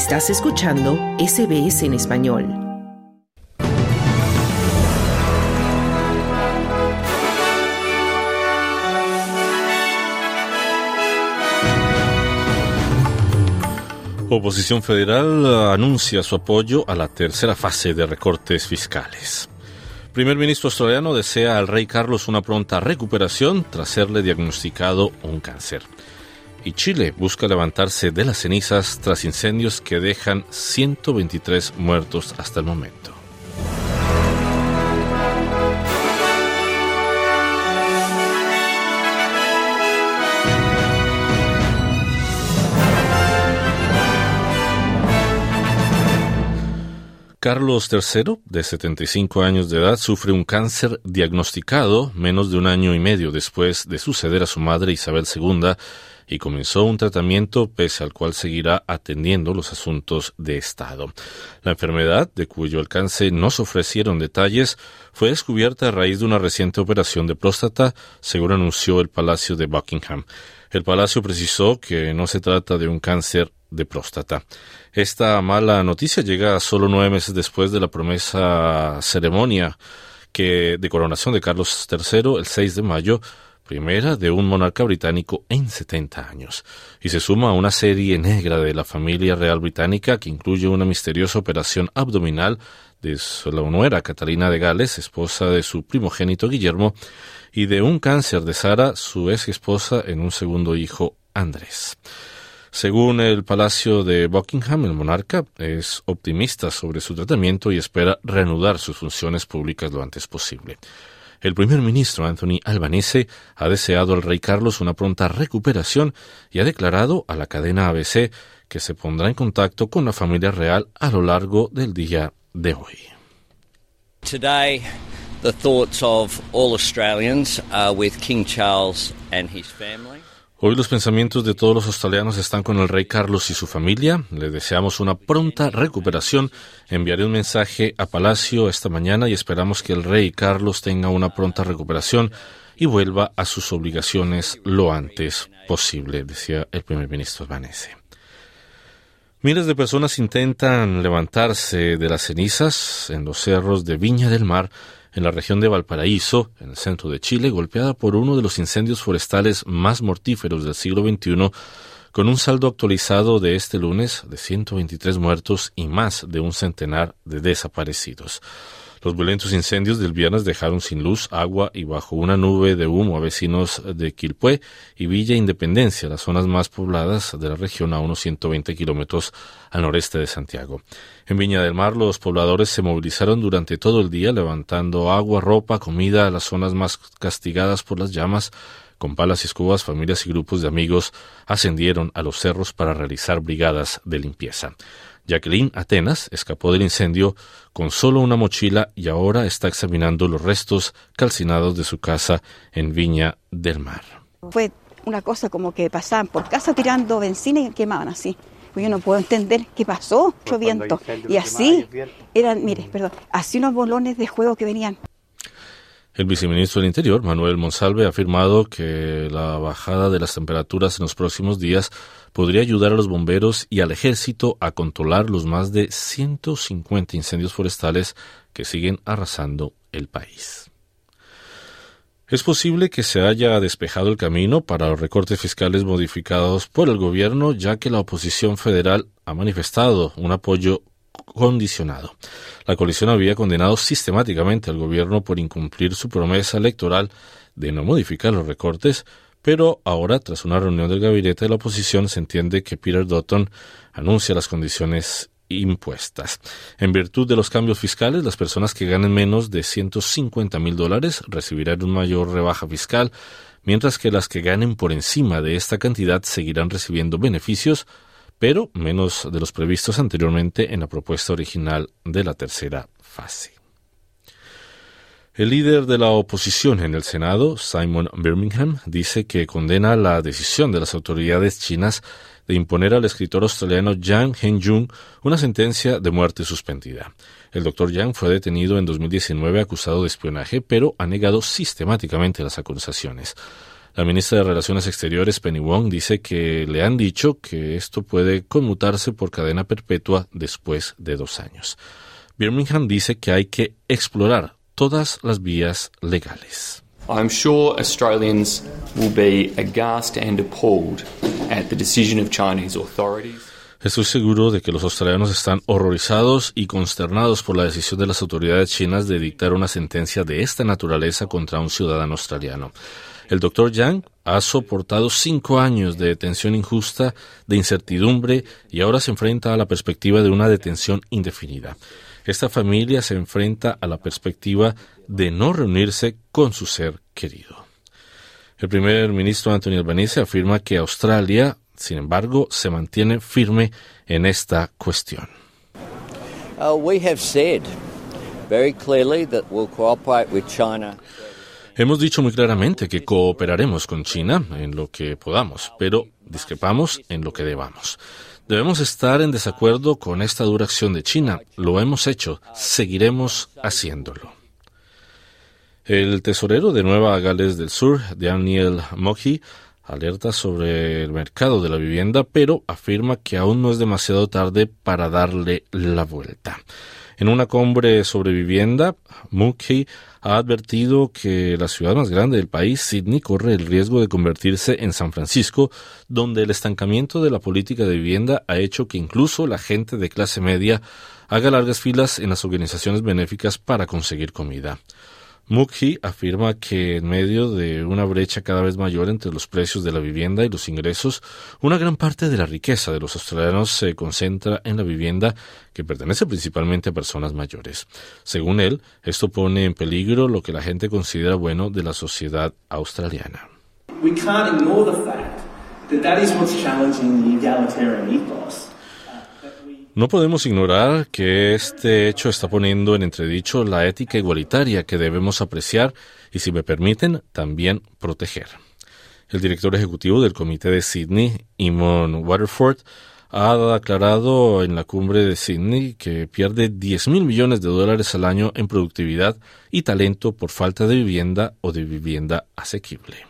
Estás escuchando SBS en español. Oposición Federal anuncia su apoyo a la tercera fase de recortes fiscales. Primer ministro australiano desea al rey Carlos una pronta recuperación tras serle diagnosticado un cáncer. Y Chile busca levantarse de las cenizas tras incendios que dejan 123 muertos hasta el momento. Carlos III, de 75 años de edad, sufre un cáncer diagnosticado menos de un año y medio después de suceder a su madre Isabel II y comenzó un tratamiento pese al cual seguirá atendiendo los asuntos de Estado. La enfermedad, de cuyo alcance no se ofrecieron detalles, fue descubierta a raíz de una reciente operación de próstata, según anunció el Palacio de Buckingham. El Palacio precisó que no se trata de un cáncer de próstata. Esta mala noticia llega solo nueve meses después de la promesa ceremonia que de coronación de Carlos III el 6 de mayo, primera de un monarca británico en 70 años, y se suma a una serie negra de la familia real británica que incluye una misteriosa operación abdominal de la nuera Catalina de Gales, esposa de su primogénito Guillermo, y de un cáncer de Sara, su ex esposa, en un segundo hijo, Andrés. Según el Palacio de Buckingham, el monarca es optimista sobre su tratamiento y espera reanudar sus funciones públicas lo antes posible. El primer ministro Anthony Albanese ha deseado al rey Carlos una pronta recuperación y ha declarado a la cadena ABC que se pondrá en contacto con la familia real a lo largo del día de hoy. Today, the thoughts of all Australians are with King Charles and his family. Hoy los pensamientos de todos los australianos están con el rey Carlos y su familia. Le deseamos una pronta recuperación. Enviaré un mensaje a Palacio esta mañana y esperamos que el rey Carlos tenga una pronta recuperación y vuelva a sus obligaciones lo antes posible, decía el primer ministro albanese. Miles de personas intentan levantarse de las cenizas en los cerros de Viña del Mar en la región de Valparaíso, en el centro de Chile, golpeada por uno de los incendios forestales más mortíferos del siglo XXI, con un saldo actualizado de este lunes de 123 muertos y más de un centenar de desaparecidos. Los violentos incendios del viernes dejaron sin luz, agua y bajo una nube de humo a vecinos de Quilpué y Villa Independencia, las zonas más pobladas de la región a unos 120 kilómetros al noreste de Santiago. En Viña del Mar, los pobladores se movilizaron durante todo el día, levantando agua, ropa, comida a las zonas más castigadas por las llamas. Con palas y escobas, familias y grupos de amigos ascendieron a los cerros para realizar brigadas de limpieza. Jacqueline Atenas escapó del incendio con solo una mochila y ahora está examinando los restos calcinados de su casa en Viña del Mar. Fue una cosa como que pasaban por casa tirando benzina y quemaban así. Pues yo no puedo entender qué pasó, mucho viento. Y así eran, mire, perdón, así unos bolones de juego que venían. El viceministro del Interior, Manuel Monsalve, ha afirmado que la bajada de las temperaturas en los próximos días podría ayudar a los bomberos y al ejército a controlar los más de 150 incendios forestales que siguen arrasando el país. Es posible que se haya despejado el camino para los recortes fiscales modificados por el gobierno, ya que la oposición federal ha manifestado un apoyo condicionado. La coalición había condenado sistemáticamente al gobierno por incumplir su promesa electoral de no modificar los recortes, pero ahora, tras una reunión del gabinete de la oposición, se entiende que Peter Dutton anuncia las condiciones impuestas. En virtud de los cambios fiscales, las personas que ganen menos de 150 mil dólares recibirán una mayor rebaja fiscal, mientras que las que ganen por encima de esta cantidad seguirán recibiendo beneficios pero menos de los previstos anteriormente en la propuesta original de la tercera fase. El líder de la oposición en el Senado, Simon Birmingham, dice que condena la decisión de las autoridades chinas de imponer al escritor australiano Yang Henjung una sentencia de muerte suspendida. El doctor Yang fue detenido en 2019 acusado de espionaje, pero ha negado sistemáticamente las acusaciones. La ministra de Relaciones Exteriores, Penny Wong, dice que le han dicho que esto puede conmutarse por cadena perpetua después de dos años. Birmingham dice que hay que explorar todas las vías legales. I'm sure Australians will be aghast and appalled at the decision of Chinese authorities. Estoy seguro de que los australianos están horrorizados y consternados por la decisión de las autoridades chinas de dictar una sentencia de esta naturaleza contra un ciudadano australiano. El doctor Yang ha soportado cinco años de detención injusta, de incertidumbre, y ahora se enfrenta a la perspectiva de una detención indefinida. Esta familia se enfrenta a la perspectiva de no reunirse con su ser querido. El primer ministro Anthony Albanese afirma que Australia, sin embargo, se mantiene firme en esta cuestión. Uh, we have said very clearly that we'll cooperate with China. Hemos dicho muy claramente que cooperaremos con China en lo que podamos, pero discrepamos en lo que debamos. Debemos estar en desacuerdo con esta dura acción de China. Lo hemos hecho. Seguiremos haciéndolo. El tesorero de Nueva Gales del Sur, Daniel Mohi, alerta sobre el mercado de la vivienda, pero afirma que aún no es demasiado tarde para darle la vuelta. En una cumbre sobre vivienda, Mookie ha advertido que la ciudad más grande del país, Sydney, corre el riesgo de convertirse en San Francisco, donde el estancamiento de la política de vivienda ha hecho que incluso la gente de clase media haga largas filas en las organizaciones benéficas para conseguir comida. Mukhi afirma que en medio de una brecha cada vez mayor entre los precios de la vivienda y los ingresos, una gran parte de la riqueza de los australianos se concentra en la vivienda que pertenece principalmente a personas mayores. Según él, esto pone en peligro lo que la gente considera bueno de la sociedad australiana. We can't ignore the fact that that is what's challenging the egalitarian ethos. No podemos ignorar que este hecho está poniendo en entredicho la ética igualitaria que debemos apreciar y, si me permiten, también proteger. El director ejecutivo del Comité de Sydney, Eamon Waterford, ha aclarado en la cumbre de Sydney que pierde 10 mil millones de dólares al año en productividad y talento por falta de vivienda o de vivienda asequible.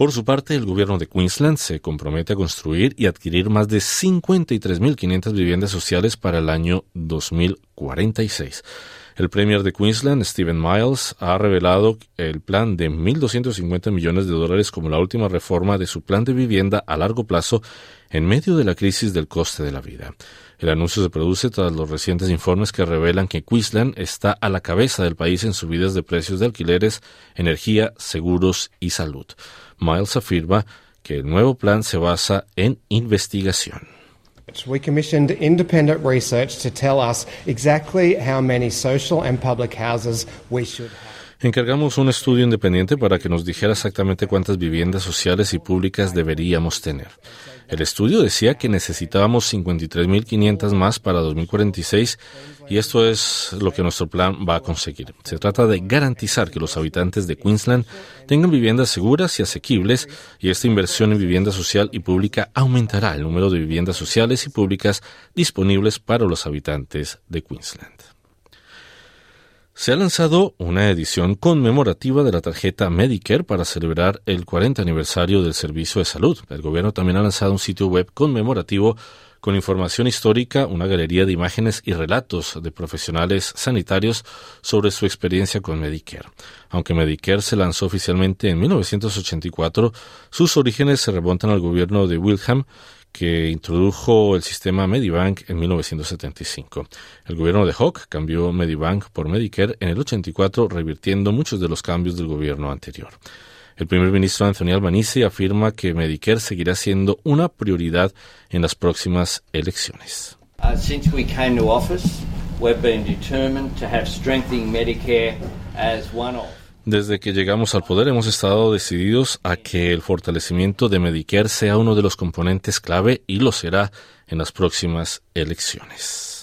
Por su parte, el gobierno de Queensland se compromete a construir y adquirir más de 53.500 viviendas sociales para el año 2046. El premier de Queensland, Stephen Miles, ha revelado el plan de 1.250 millones de dólares como la última reforma de su plan de vivienda a largo plazo en medio de la crisis del coste de la vida. El anuncio se produce tras los recientes informes que revelan que Queensland está a la cabeza del país en subidas de precios de alquileres, energía, seguros y salud. Miles afirma que el nuevo plan se basa en investigación. We commissioned independent research to tell us exactly how many social and public houses we should have. Encargamos un estudio independiente para que nos dijera exactamente cuántas viviendas sociales y públicas deberíamos tener. El estudio decía que necesitábamos 53.500 más para 2046 y esto es lo que nuestro plan va a conseguir. Se trata de garantizar que los habitantes de Queensland tengan viviendas seguras y asequibles y esta inversión en vivienda social y pública aumentará el número de viviendas sociales y públicas disponibles para los habitantes de Queensland se ha lanzado una edición conmemorativa de la tarjeta Medicare para celebrar el 40 aniversario del servicio de salud. El gobierno también ha lanzado un sitio web conmemorativo con información histórica, una galería de imágenes y relatos de profesionales sanitarios sobre su experiencia con Medicare. Aunque Medicare se lanzó oficialmente en 1984, sus orígenes se remontan al gobierno de Wilhelm que introdujo el sistema Medibank en 1975. El gobierno de Hawke cambió Medibank por Medicare en el 84, revirtiendo muchos de los cambios del gobierno anterior. El primer ministro Anthony Albanese afirma que Medicare seguirá siendo una prioridad en las próximas elecciones. Uh, since we came to office, we've been determined to have strengthening Medicare as one of desde que llegamos al poder hemos estado decididos a que el fortalecimiento de Medicare sea uno de los componentes clave y lo será en las próximas elecciones.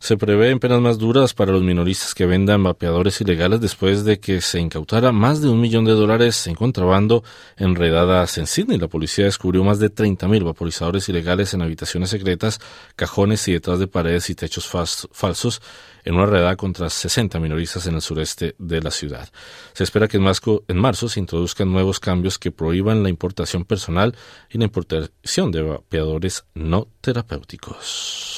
Se prevén penas más duras para los minoristas que vendan vapeadores ilegales después de que se incautara más de un millón de dólares en contrabando en redadas en Sydney. La policía descubrió más de 30.000 vaporizadores ilegales en habitaciones secretas, cajones y detrás de paredes y techos falsos en una redada contra 60 minoristas en el sureste de la ciudad. Se espera que en marzo se introduzcan nuevos cambios que prohíban la importación personal y la importación de vapeadores no terapéuticos.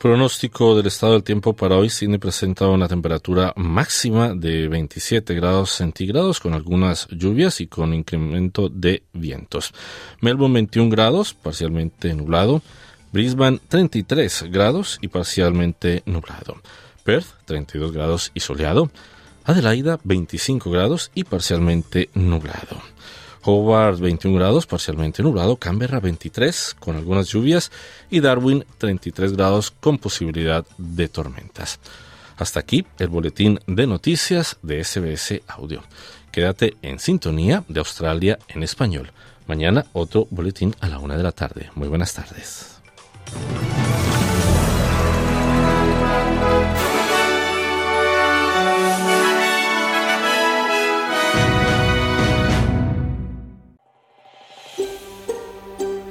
Pronóstico del estado del tiempo para hoy. Sydney presenta una temperatura máxima de 27 grados centígrados con algunas lluvias y con incremento de vientos. Melbourne 21 grados, parcialmente nublado. Brisbane 33 grados y parcialmente nublado. Perth 32 grados y soleado. Adelaida 25 grados y parcialmente nublado. Hobart 21 grados, parcialmente nublado, Canberra 23 con algunas lluvias y Darwin 33 grados con posibilidad de tormentas. Hasta aquí el boletín de noticias de SBS Audio. Quédate en sintonía de Australia en español. Mañana otro boletín a la una de la tarde. Muy buenas tardes.